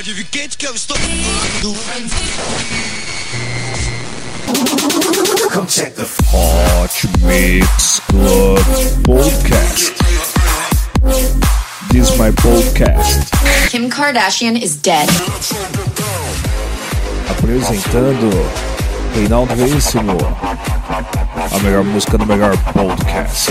Pode vir quente que eu estou. Come check the Hot Mix Club Podcast. This is my podcast. Kim Kardashian is dead. Apresentando Reinaldo Veríssimo. A melhor música do melhor podcast.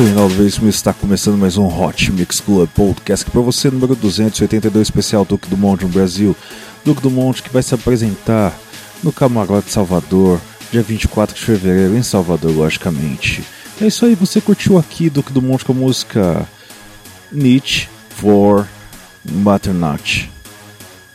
Sou Reinaldo Veríssimo e está começando mais um Hot Mix Club Podcast para você número 282 especial Duque do Monte no Brasil. Duque do Monte que vai se apresentar no Camarote Salvador, dia 24 de fevereiro em Salvador, logicamente. É isso aí, você curtiu aqui Duque do Monte com a música Nietzsche for Butternut.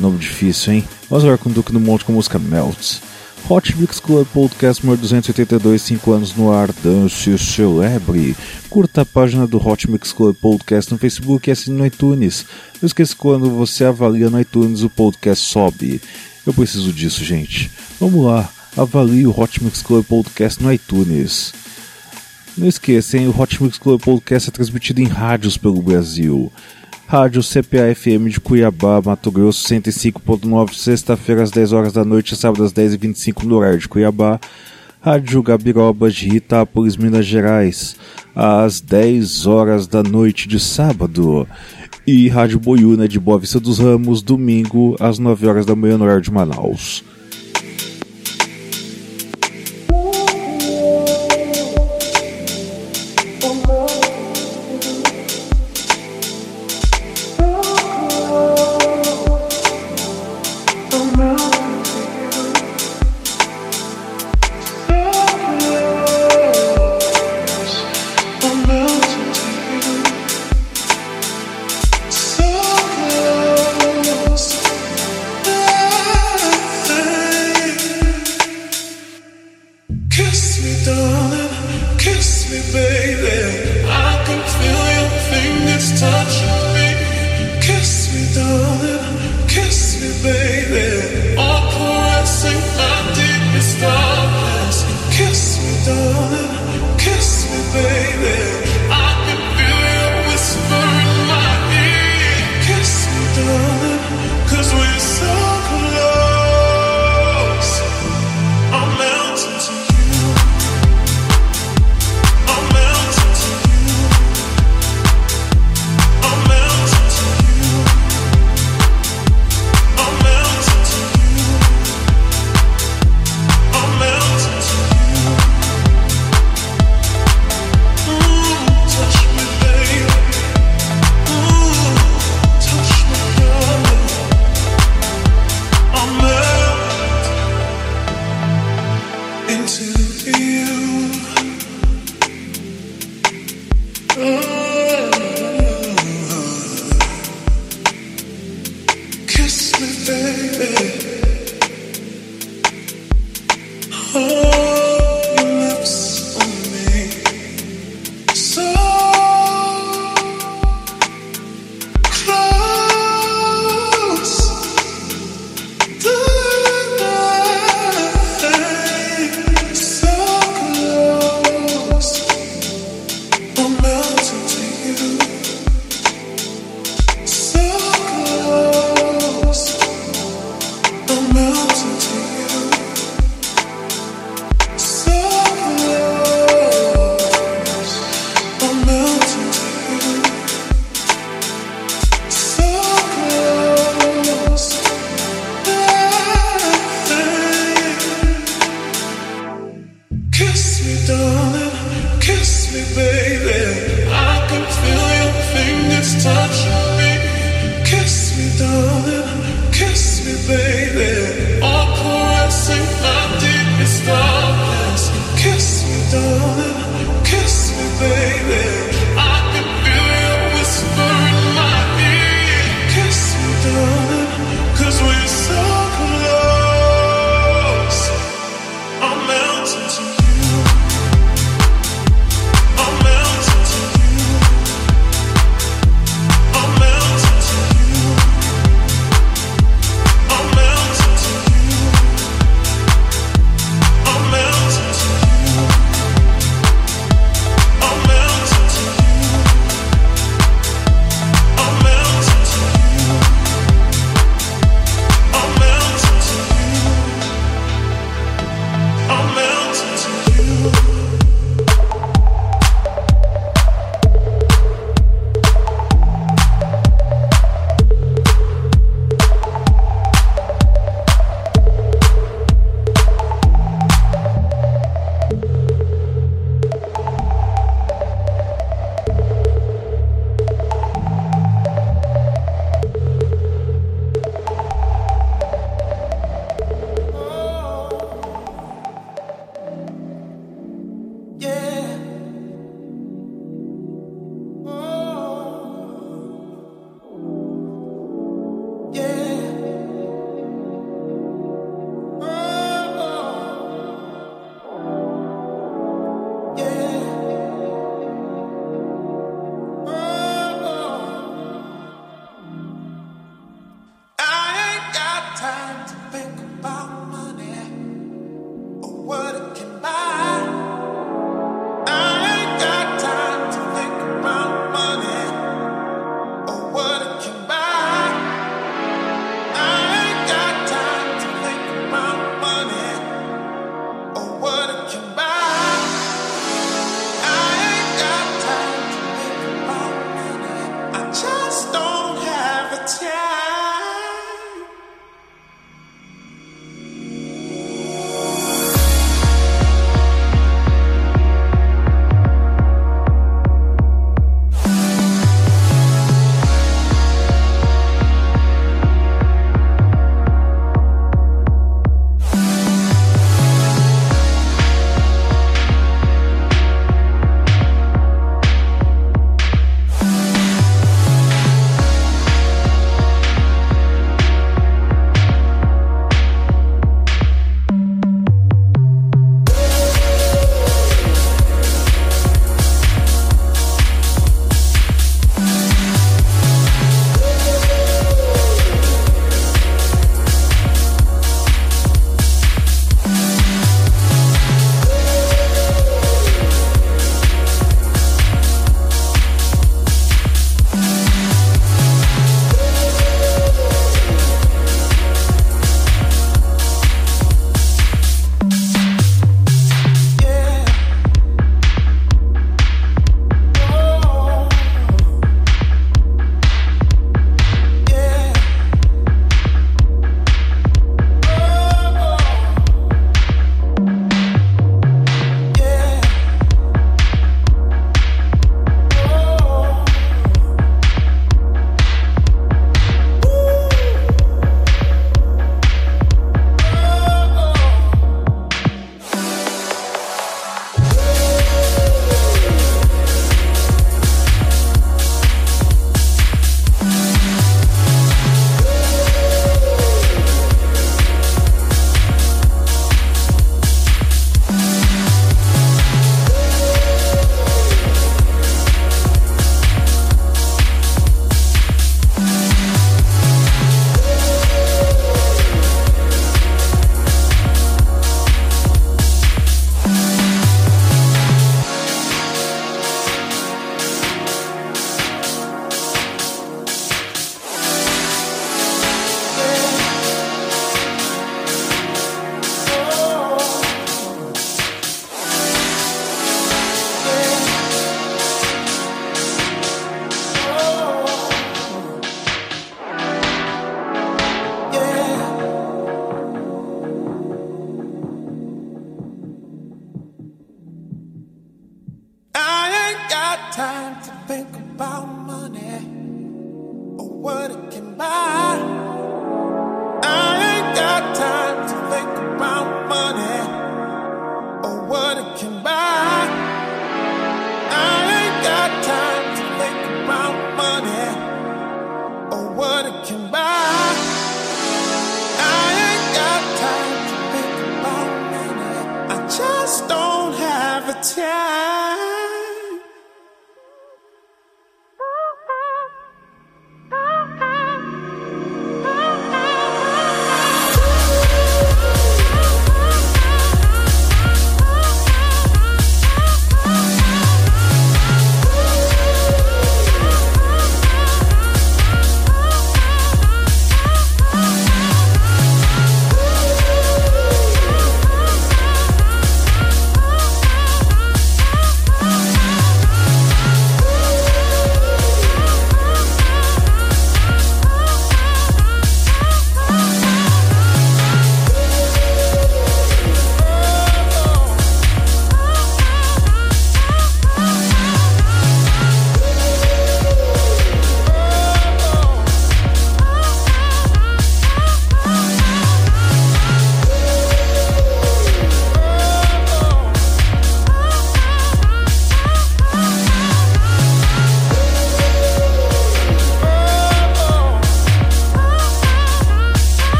Nome difícil, hein? Vamos agora com Duque do Monte com a música Melts. Hot Mix Club Podcast número 282, 5 anos no ar, dance celebre. Curta a página do Hot Mix Club Podcast no Facebook e assine no iTunes. Não esqueça quando você avalia no iTunes o podcast sobe. Eu preciso disso, gente. Vamos lá, avalie o Hot Mix Club Podcast no iTunes. Não esqueça, hein? o Hot Mix Club Podcast é transmitido em rádios pelo Brasil. Rádio CPA-FM de Cuiabá, Mato Grosso, 105.9, sexta-feira às 10 horas da noite, sábado às 10h25 no horário de Cuiabá. Rádio Gabiroba de Itápolis, Minas Gerais, às 10 horas da noite de sábado. E Rádio Boiúna de Boa Vista dos Ramos, domingo, às 9 horas da manhã no horário de Manaus.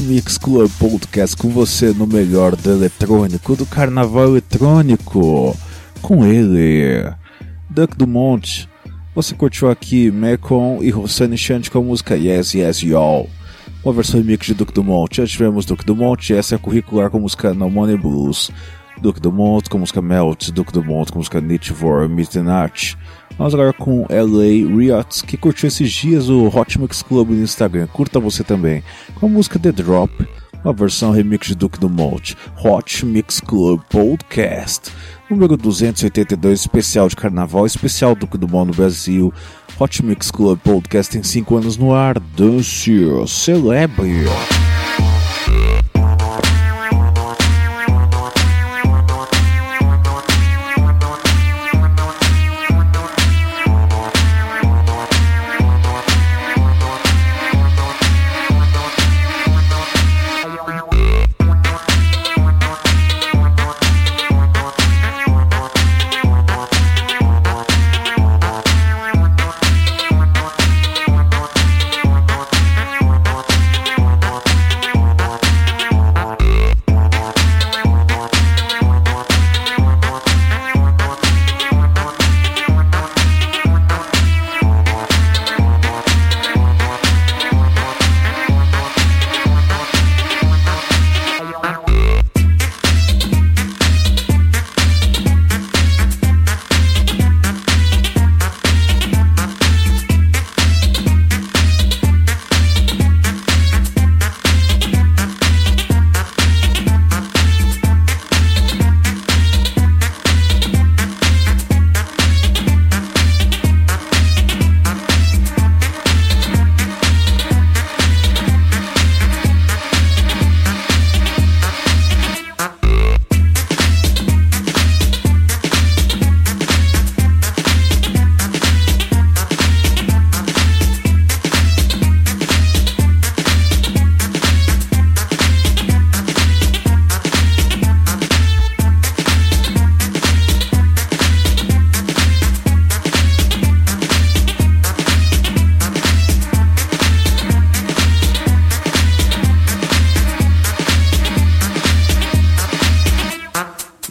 Mix Club Podcast com você no melhor do eletrônico, do carnaval eletrônico. com ele, Duck Dumont. Você curtiu aqui Mekon e Rossani Chant com a música Yes Yes Y'all, uma versão remix de Duke Dumont. Já tivemos Duke Dumont, essa é a curricular com a música No Money Blues. Duke Dumont com a música Melt, Duke Dumont com a música Nichivore, Midnight. Vamos agora com LA Riot, que curtiu esses dias o Hot Mix Club no Instagram. Curta você também. Com a música The Drop, uma versão remix de Duke Dumont. Hot Mix Club Podcast. Número 282, especial de carnaval, especial Duke Dumont no Brasil. Hot Mix Club Podcast tem 5 anos no ar. Dance, celebre.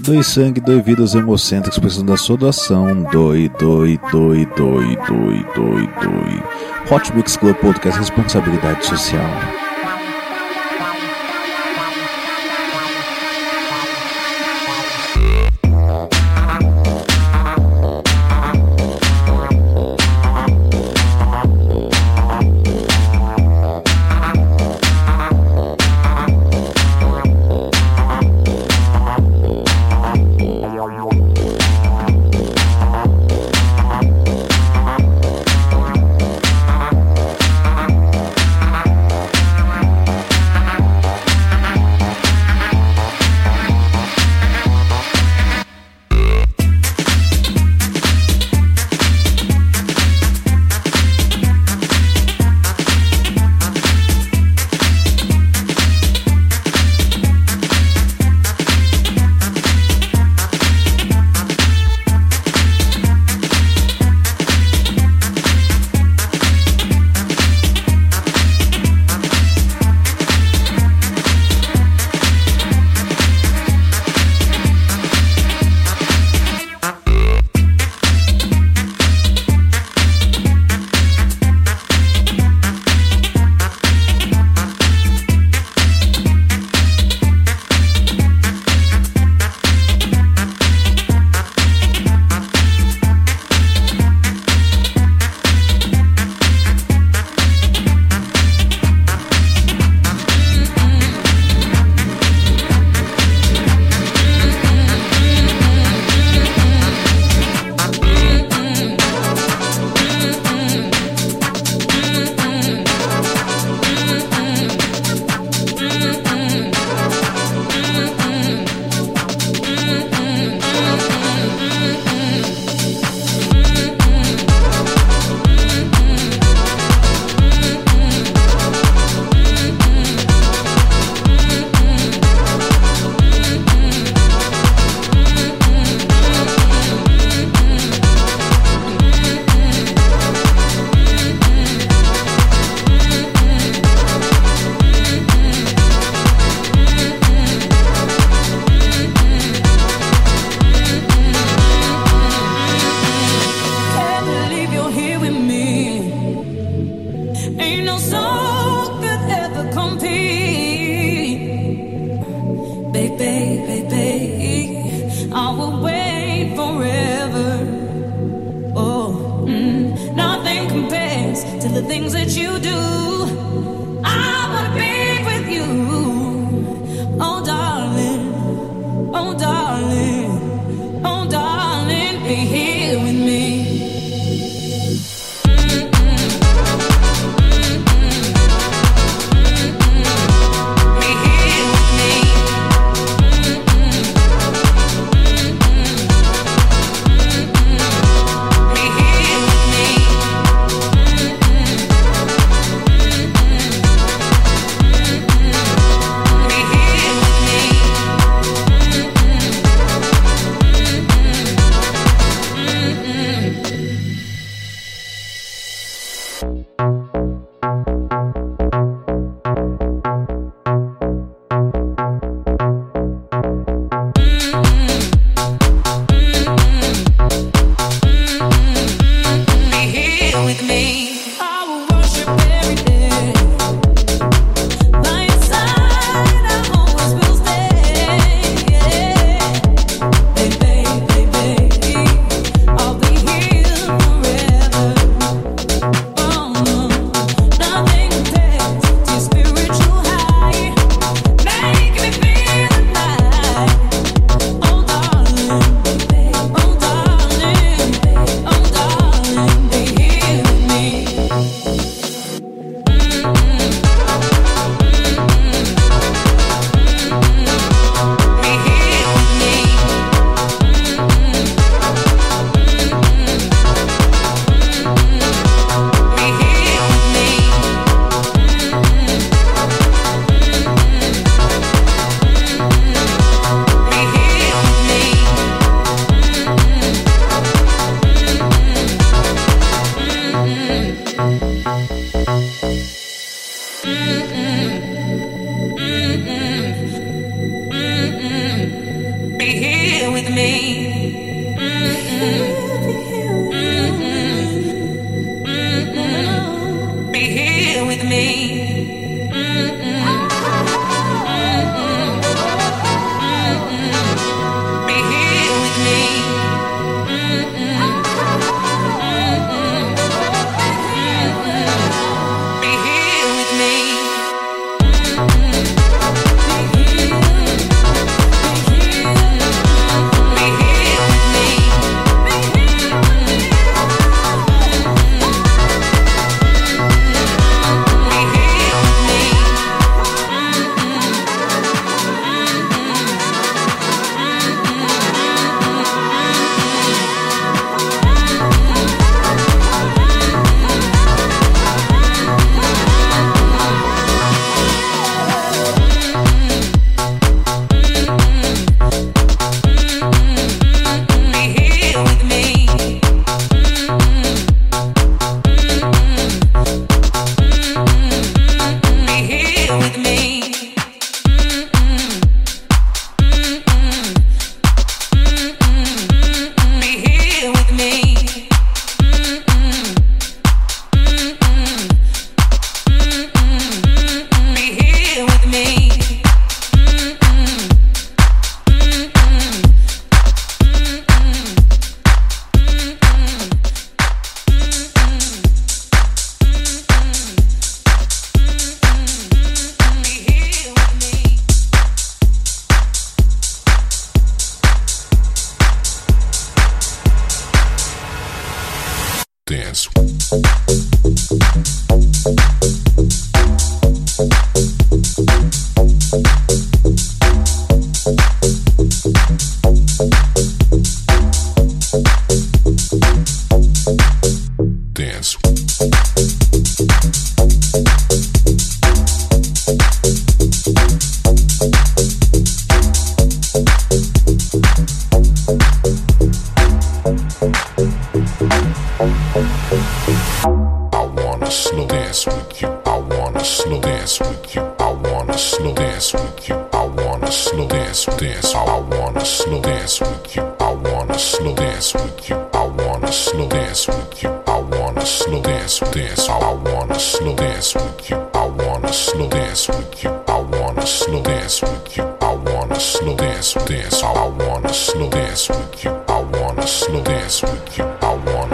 Doe sangue, doe vidas hemocêntricos precisando da sua doação. Doe, doe, doe, doe, doe, doe, doe. Hot Mix Club Podcast Responsabilidade Social.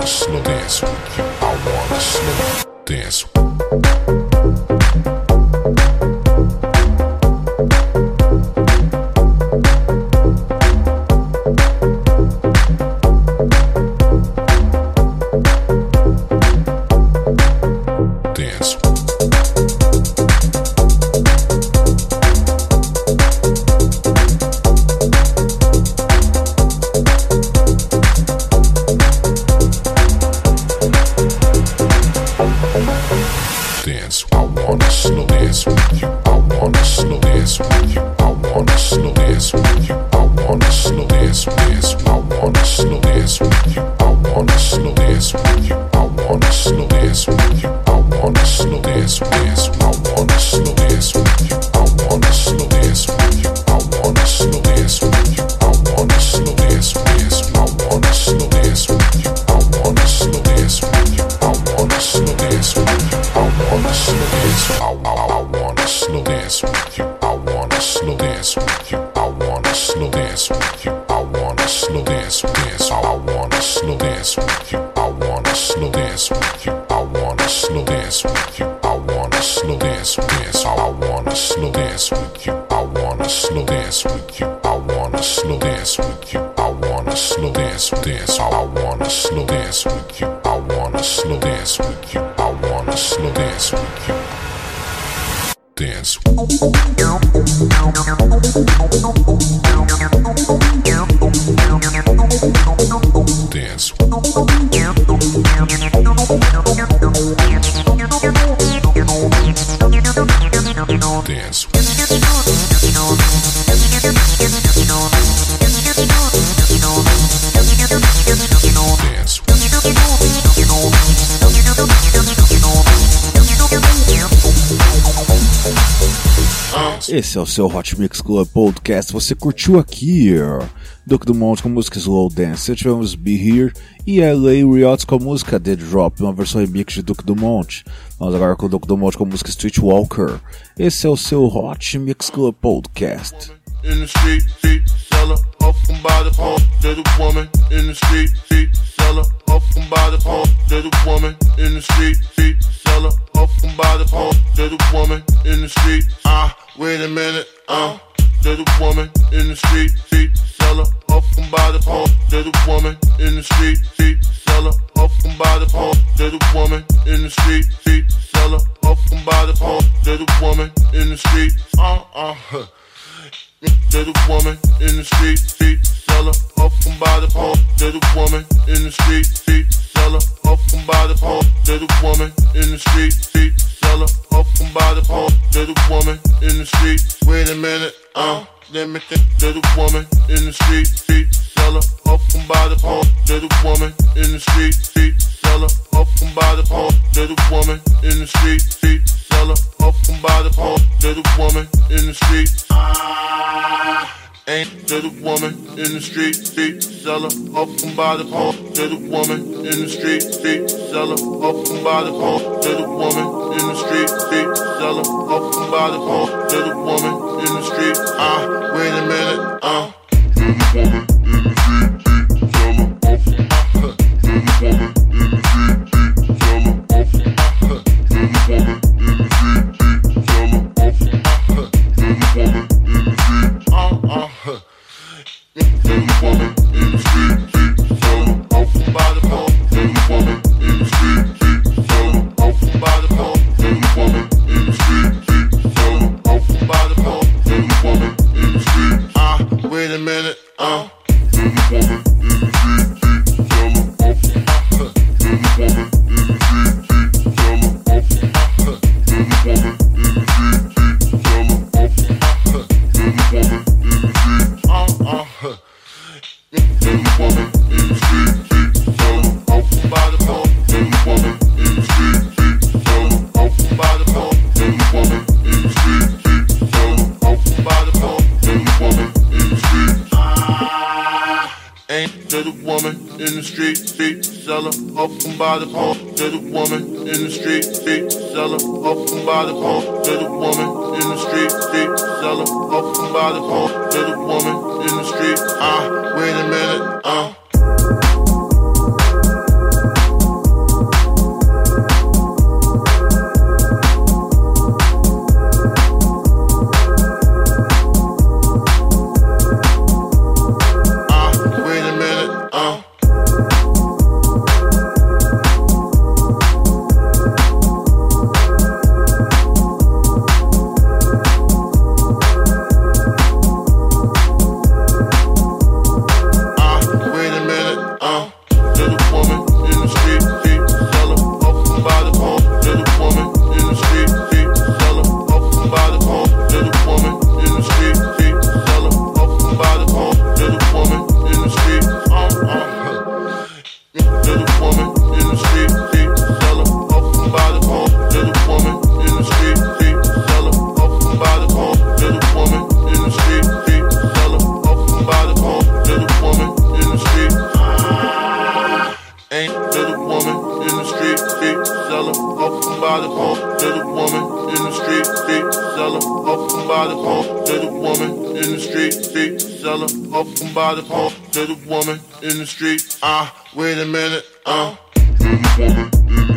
Slow dance with you. I wanna slow dance with you. I wanna slow. Dance. Dance. Esse é o seu Hot Mix Club Podcast. Você curtiu aqui Duke do Monte com música Slow Dance. Tivemos Be Here e LA Riots com a música Dead Drop, uma versão remix de Duke do Monte. Vamos agora com o Duke do Monte com a música Street Walker. Esse é o seu Hot Mix Club Podcast. in the street, street seller, off and by the phone. Little woman in the street, street seller, off and by the phone. Little woman in the street, street seller, off and by the phone. Little woman in the street, ah, wait a minute, uh. Little woman in the street, street seller, off and by the phone. Little woman in the street, street seller, off and by the phone. Little woman in the street, street seller, off and by the phone. Little woman in the street, uh, uh, huh. Little woman in the street, street seller, up and by the phone. Little woman in the street, street seller, up and by the phone. Little woman in the street, street seller, up and by the phone. Little woman in the street. Wait a minute, uh, let me think. Little woman in the street, street seller, up and by the phone. Little woman in the street, street seller, up and by the phone. Little woman in the street, street seller, up and by the phone. Little woman in the street. Ain't little woman in the street, street seller, up and by the phone. Little woman in the street, street seller, up and by the phone. Little woman in the street, street seller, up and by the phone. Little woman in the street, ah, wait a minute, ah, uh. Little woman in the woman in the street, street seller, up and uh, Little woman in the street, street seller, up and uh, Little woman in the street, uh, uh, huh. Little woman in the street, selling open by the home to the woman in the street, street, selling open by the home to the woman in the street, street, selling open by the home to the woman in the street. Ah, uh, wait a minute, ah, uh, to the woman in the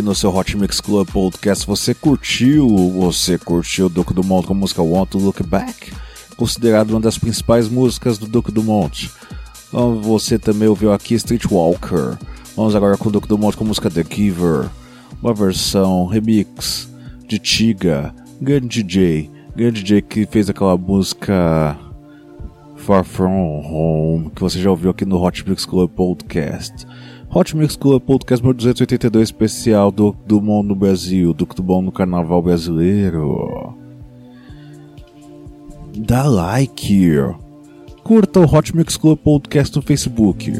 aqui no seu Hot Mix Club Podcast. Você curtiu, você curtiu o Duke Dumont com a música Want to Look Back, considerado uma das principais músicas do Duke Dumont. Ah, você também ouviu aqui Streetwalker. Vamos agora com o Duke Dumont com a música The Giver, uma versão remix de Tiga, grande DJ, grande DJ que fez aquela música Far From Home, que você já ouviu aqui no Hot Mix Club Podcast. Hot Mix Club Podcast 282 especial do do Mundo no Brasil, do que bom no Carnaval brasileiro. Dá like, curta o Hot Mix Club Podcast no Facebook.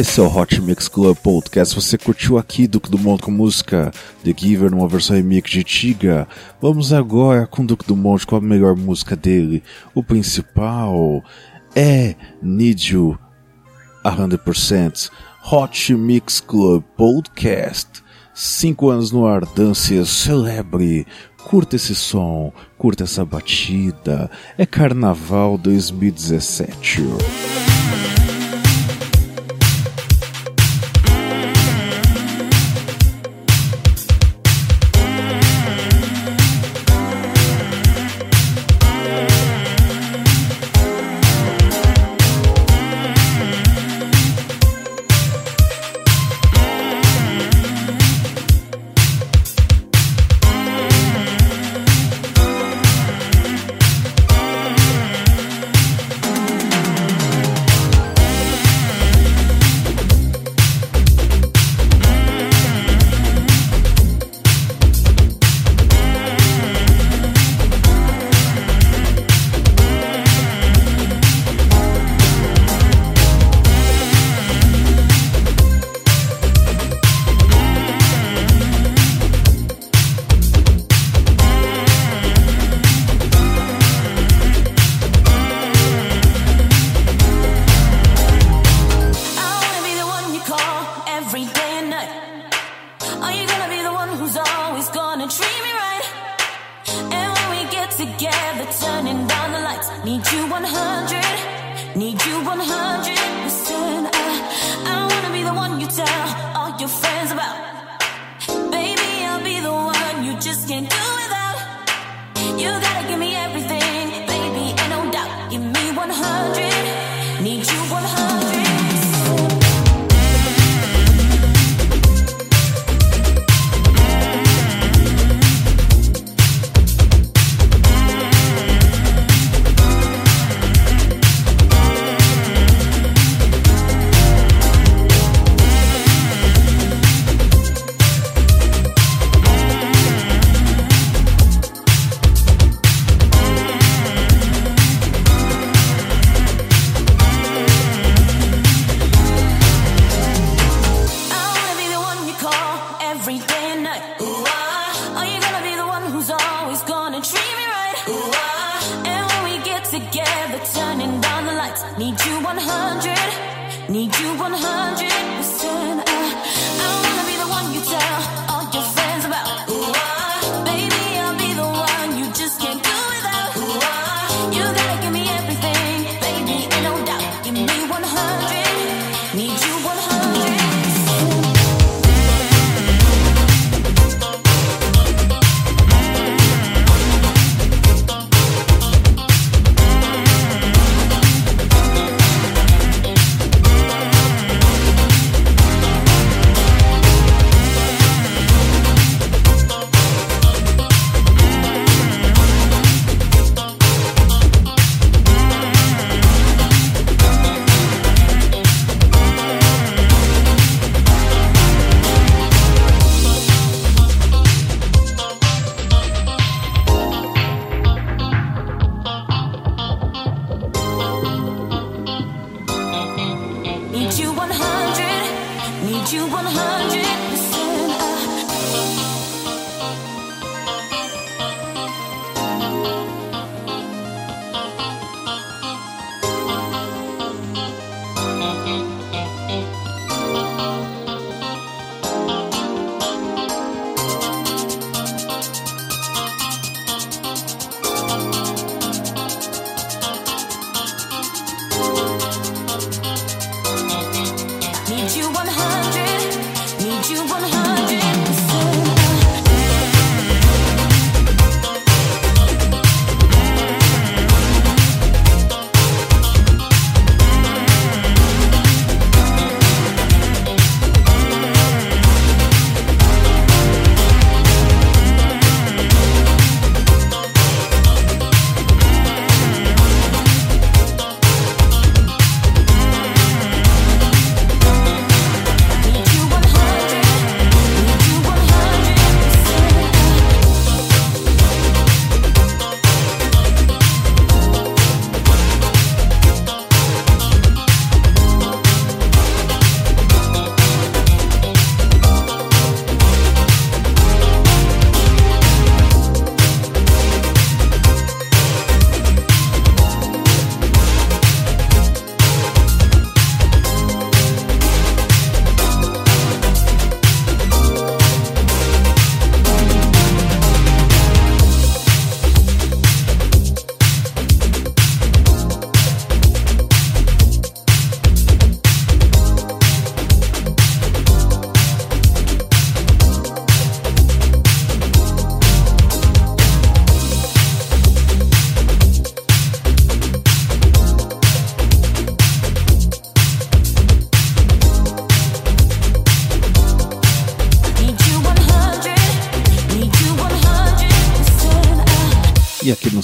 Esse é o Hot Mix Club Podcast. Você curtiu aqui Duque do Monte com música The Giver numa versão remix de Tiga? Vamos agora com Duque do Monte com a melhor música dele. O principal é Need You a 100%. Hot Mix Club Podcast. Cinco anos no ar, dance, celebre. Curta esse som, curta essa batida. É Carnaval 2017. hundred percent. I, I wanna be the one you tell.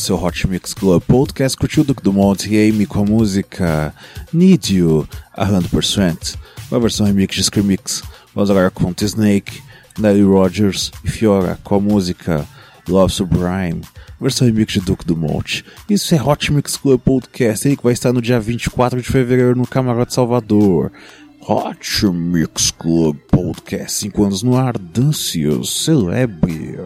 Seu Hot Mix Club Podcast curtiu Duke Dumont e Amy com a música Need You a 100%, uma versão remix de Screamix. Vamos agora com The Snake, Nelly Rogers e Fiora com a música Love Sublime, versão remix de Duke Dumont. Isso é Hot Mix Club Podcast, ele que vai estar no dia 24 de fevereiro no Camarote Salvador. Hot Mix Club Podcast, 5 anos no ar, dance, celebre.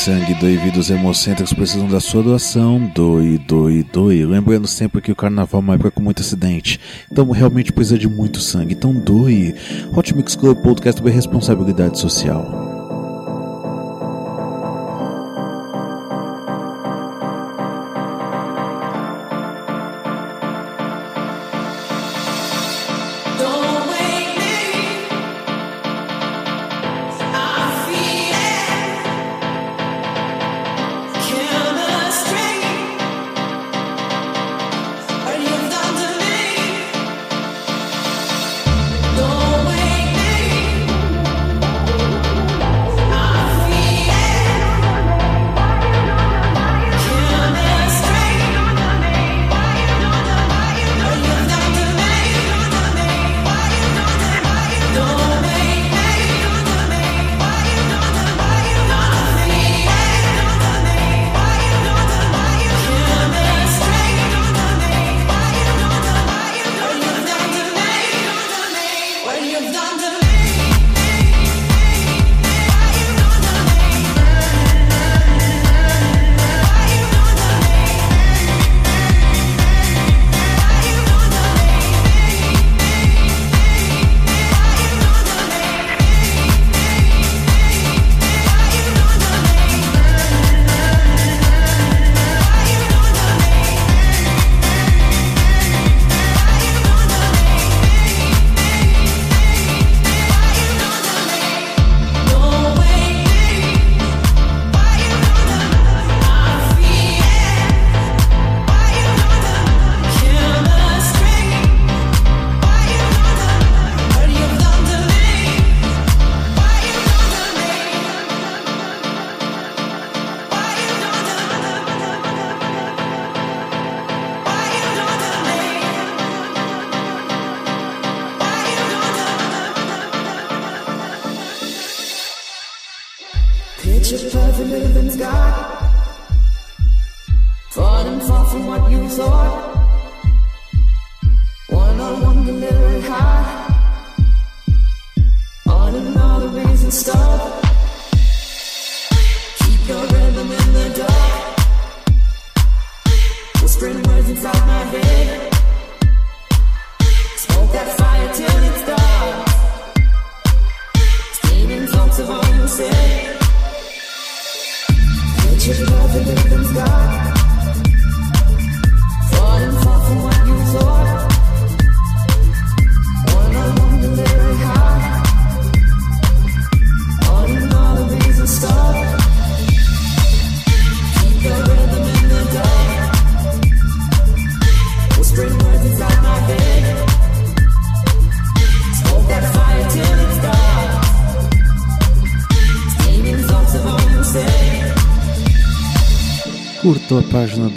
Sangue, doe vidas hemocêntricos precisam da sua doação. Doe, doe, doe. Lembrando sempre que o carnaval é uma época com muito acidente. Então realmente precisa de muito sangue. Então doe. Hot Mix Club Podcast sobre responsabilidade social.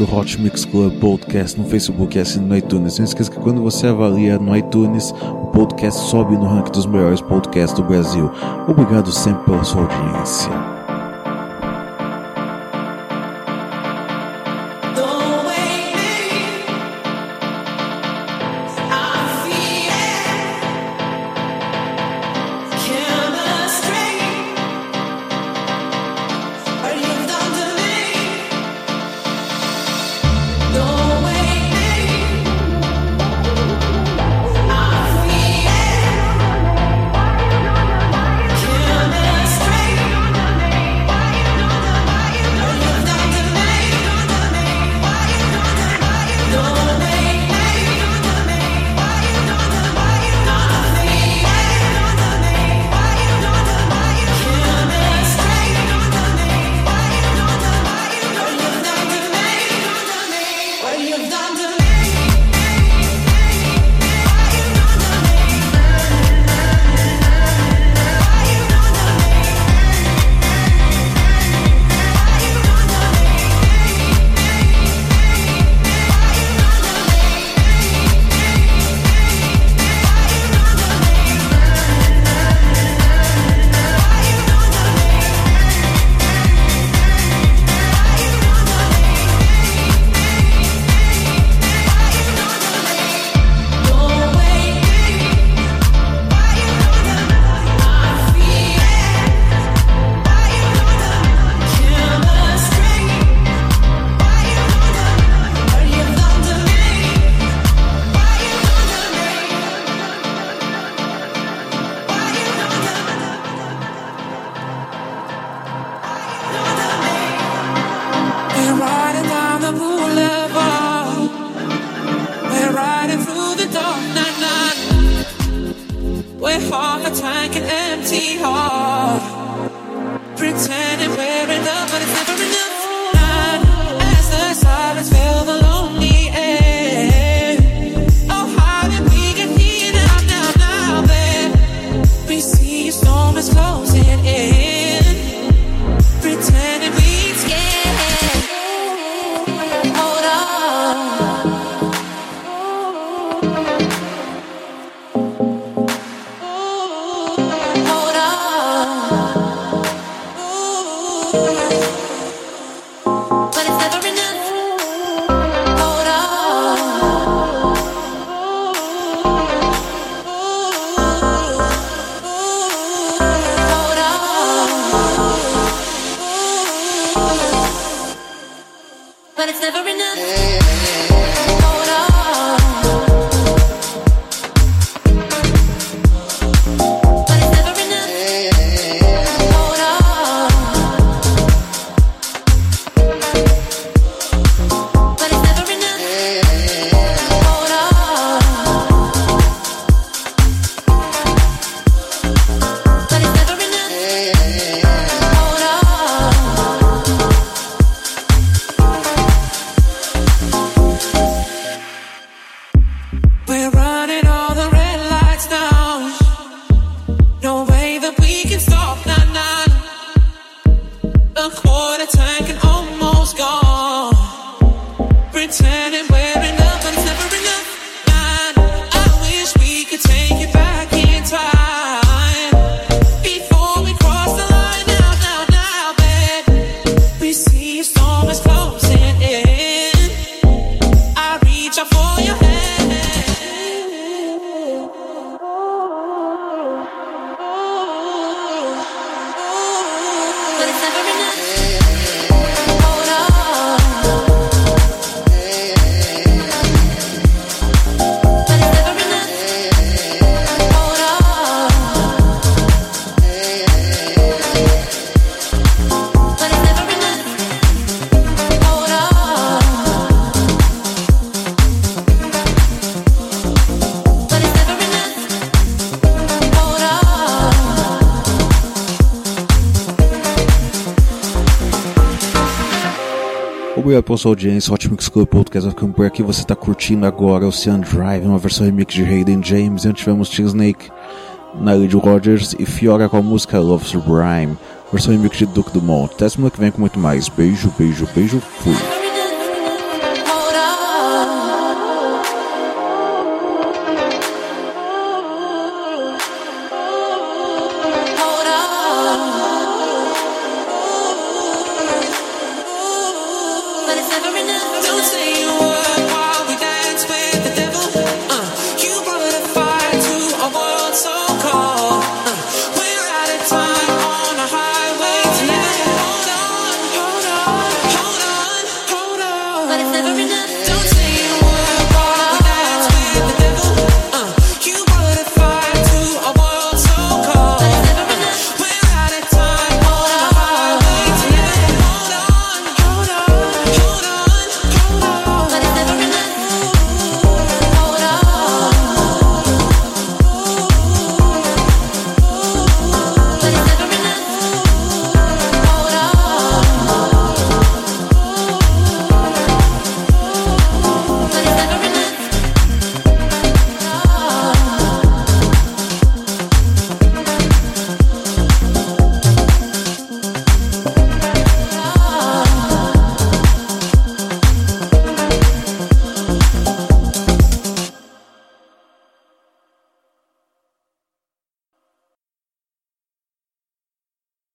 Do Hot Mix Club Podcast no Facebook e assine no iTunes. Não esqueça que quando você avalia no iTunes, o podcast sobe no ranking dos melhores podcasts do Brasil. Obrigado sempre pela sua audiência. obrigado pela sua audiência. Hot Mix Podcast aqui. Você está curtindo agora Ocean Drive, uma versão remix de Hayden James. E antes tivemos T Snake, Nigel Rogers e Fiora com a música Love Sublime, versão remix de Duke Dumont. Até semana que vem com muito mais. Beijo, beijo, beijo. Fui.